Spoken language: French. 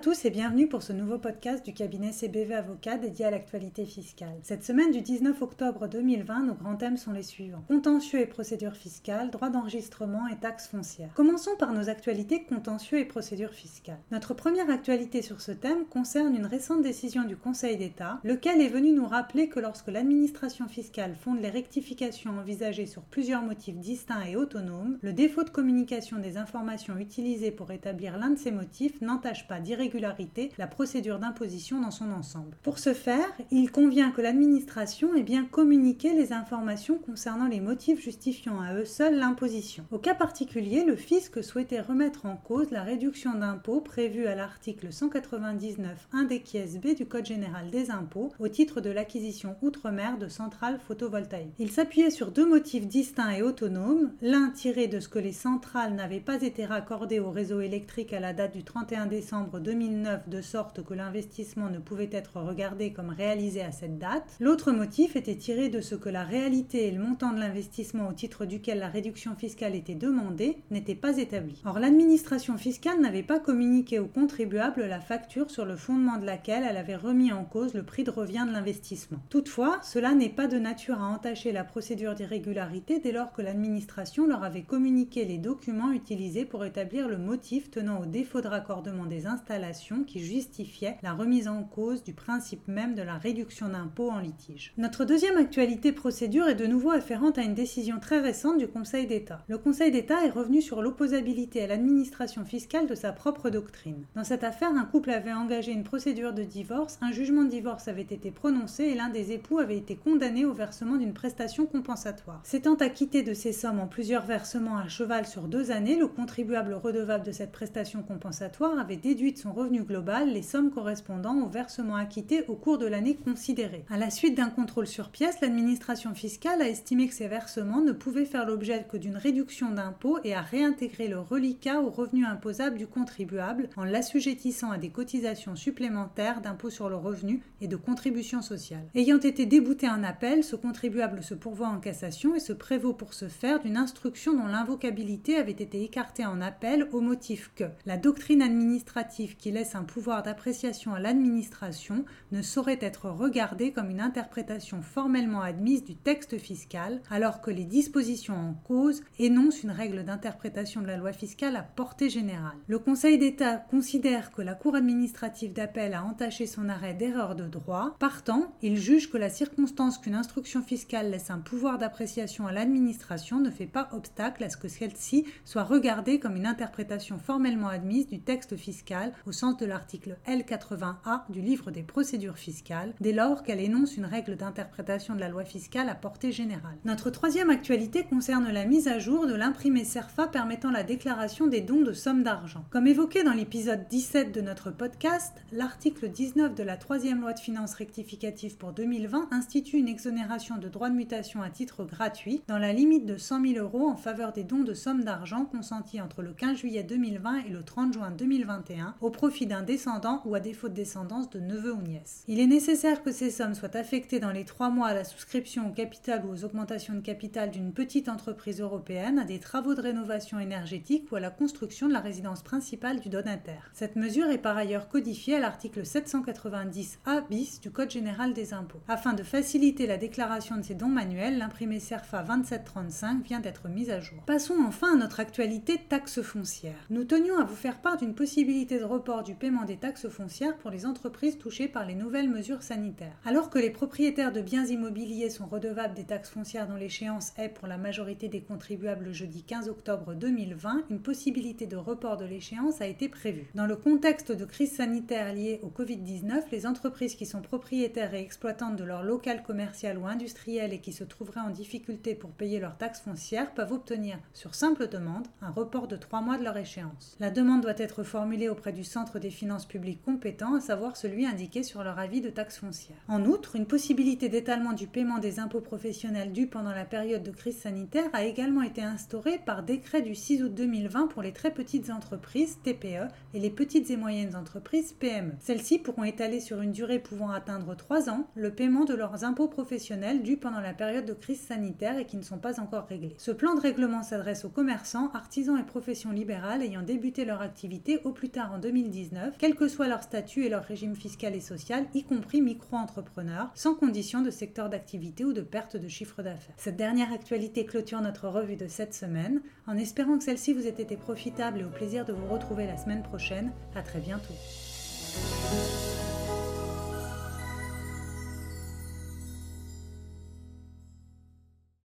tous et bienvenue pour ce nouveau podcast du cabinet CBV Avocat dédié à l'actualité fiscale. Cette semaine du 19 octobre 2020, nos grands thèmes sont les suivants. Contentieux et procédures fiscales, droit d'enregistrement et taxes foncières. Commençons par nos actualités contentieux et procédures fiscales. Notre première actualité sur ce thème concerne une récente décision du Conseil d'État, lequel est venu nous rappeler que lorsque l'administration fiscale fonde les rectifications envisagées sur plusieurs motifs distincts et autonomes, le défaut de communication des informations utilisées pour établir l'un de ces motifs n'entache pas d'irrégularité la procédure d'imposition dans son ensemble. Pour ce faire, il convient que l'administration ait bien communiqué les informations concernant les motifs justifiant à eux seuls l'imposition. Au cas particulier, le fisc souhaitait remettre en cause la réduction d'impôt prévue à l'article 199 1 des B du Code général des impôts au titre de l'acquisition outre-mer de centrales photovoltaïques. Il s'appuyait sur deux motifs distincts et autonomes, l'un tiré de ce que les centrales n'avaient pas été raccordées au réseau électrique à la date du 31 décembre 2009 de sorte que l'investissement ne pouvait être regardé comme réalisé à cette date. L'autre motif était tiré de ce que la réalité et le montant de l'investissement au titre duquel la réduction fiscale était demandée n'étaient pas établis. Or, l'administration fiscale n'avait pas communiqué aux contribuables la facture sur le fondement de laquelle elle avait remis en cause le prix de revient de l'investissement. Toutefois, cela n'est pas de nature à entacher la procédure d'irrégularité dès lors que l'administration leur avait communiqué les documents utilisés pour établir le motif tenant au défaut de raccordement des installations qui justifiait la remise en cause du principe même de la réduction d'impôt en litige. Notre deuxième actualité procédure est de nouveau afférente à une décision très récente du Conseil d'État. Le Conseil d'État est revenu sur l'opposabilité à l'administration fiscale de sa propre doctrine. Dans cette affaire, un couple avait engagé une procédure de divorce, un jugement de divorce avait été prononcé et l'un des époux avait été condamné au versement d'une prestation compensatoire. S'étant acquitté de ces sommes en plusieurs versements à cheval sur deux années, le contribuable redevable de cette prestation compensatoire avait déduit son revenu global les sommes correspondant au versement acquitté au cours de l'année considérée. À la suite d'un contrôle sur pièce, l'administration fiscale a estimé que ces versements ne pouvaient faire l'objet que d'une réduction d'impôt et a réintégré le reliquat au revenu imposable du contribuable en l'assujettissant à des cotisations supplémentaires d'impôt sur le revenu et de contribution sociale. Ayant été débouté un appel, ce contribuable se pourvoit en cassation et se prévaut pour ce faire d'une instruction dont l'invocabilité avait été écartée en appel au motif que la doctrine administrative qui laisse un pouvoir d'appréciation à l'administration ne saurait être regardé comme une interprétation formellement admise du texte fiscal, alors que les dispositions en cause énoncent une règle d'interprétation de la loi fiscale à portée générale. Le Conseil d'État considère que la Cour administrative d'appel a entaché son arrêt d'erreur de droit. Partant, il juge que la circonstance qu'une instruction fiscale laisse un pouvoir d'appréciation à l'administration ne fait pas obstacle à ce que celle-ci soit regardée comme une interprétation formellement admise du texte fiscal au sens de l'article L80A du livre des procédures fiscales, dès lors qu'elle énonce une règle d'interprétation de la loi fiscale à portée générale. Notre troisième actualité concerne la mise à jour de l'imprimé CERFA permettant la déclaration des dons de sommes d'argent. Comme évoqué dans l'épisode 17 de notre podcast, l'article 19 de la troisième loi de finances rectificative pour 2020 institue une exonération de droits de mutation à titre gratuit dans la limite de 100 000 euros en faveur des dons de sommes d'argent consentis entre le 15 juillet 2020 et le 30 juin 2021 au profit d'un descendant ou à défaut de descendance de neveu ou nièce. Il est nécessaire que ces sommes soient affectées dans les trois mois à la souscription au capital ou aux augmentations de capital d'une petite entreprise européenne, à des travaux de rénovation énergétique ou à la construction de la résidence principale du donataire. Cette mesure est par ailleurs codifiée à l'article 790A bis du Code général des impôts. Afin de faciliter la déclaration de ces dons manuels, l'imprimé CERFA 2735 vient d'être mis à jour. Passons enfin à notre actualité taxe foncière. Nous tenions à vous faire part d'une possibilité de report du paiement des taxes foncières pour les entreprises touchées par les nouvelles mesures sanitaires. Alors que les propriétaires de biens immobiliers sont redevables des taxes foncières dont l'échéance est pour la majorité des contribuables le jeudi 15 octobre 2020, une possibilité de report de l'échéance a été prévue. Dans le contexte de crise sanitaire liée au Covid-19, les entreprises qui sont propriétaires et exploitantes de leur local commercial ou industriel et qui se trouveraient en difficulté pour payer leurs taxes foncières peuvent obtenir, sur simple demande, un report de trois mois de leur échéance. La demande doit être formulée auprès du Centre des finances publiques compétents, à savoir celui indiqué sur leur avis de taxe foncière. En outre, une possibilité d'étalement du paiement des impôts professionnels dus pendant la période de crise sanitaire a également été instaurée par décret du 6 août 2020 pour les très petites entreprises TPE et les petites et moyennes entreprises PME. Celles-ci pourront étaler sur une durée pouvant atteindre 3 ans le paiement de leurs impôts professionnels dus pendant la période de crise sanitaire et qui ne sont pas encore réglés. Ce plan de règlement s'adresse aux commerçants, artisans et professions libérales ayant débuté leur activité au plus tard en 2019 2019, quel que soit leur statut et leur régime fiscal et social, y compris micro-entrepreneurs, sans condition de secteur d'activité ou de perte de chiffre d'affaires. Cette dernière actualité clôture notre revue de cette semaine, en espérant que celle-ci vous ait été profitable et au plaisir de vous retrouver la semaine prochaine. À très bientôt.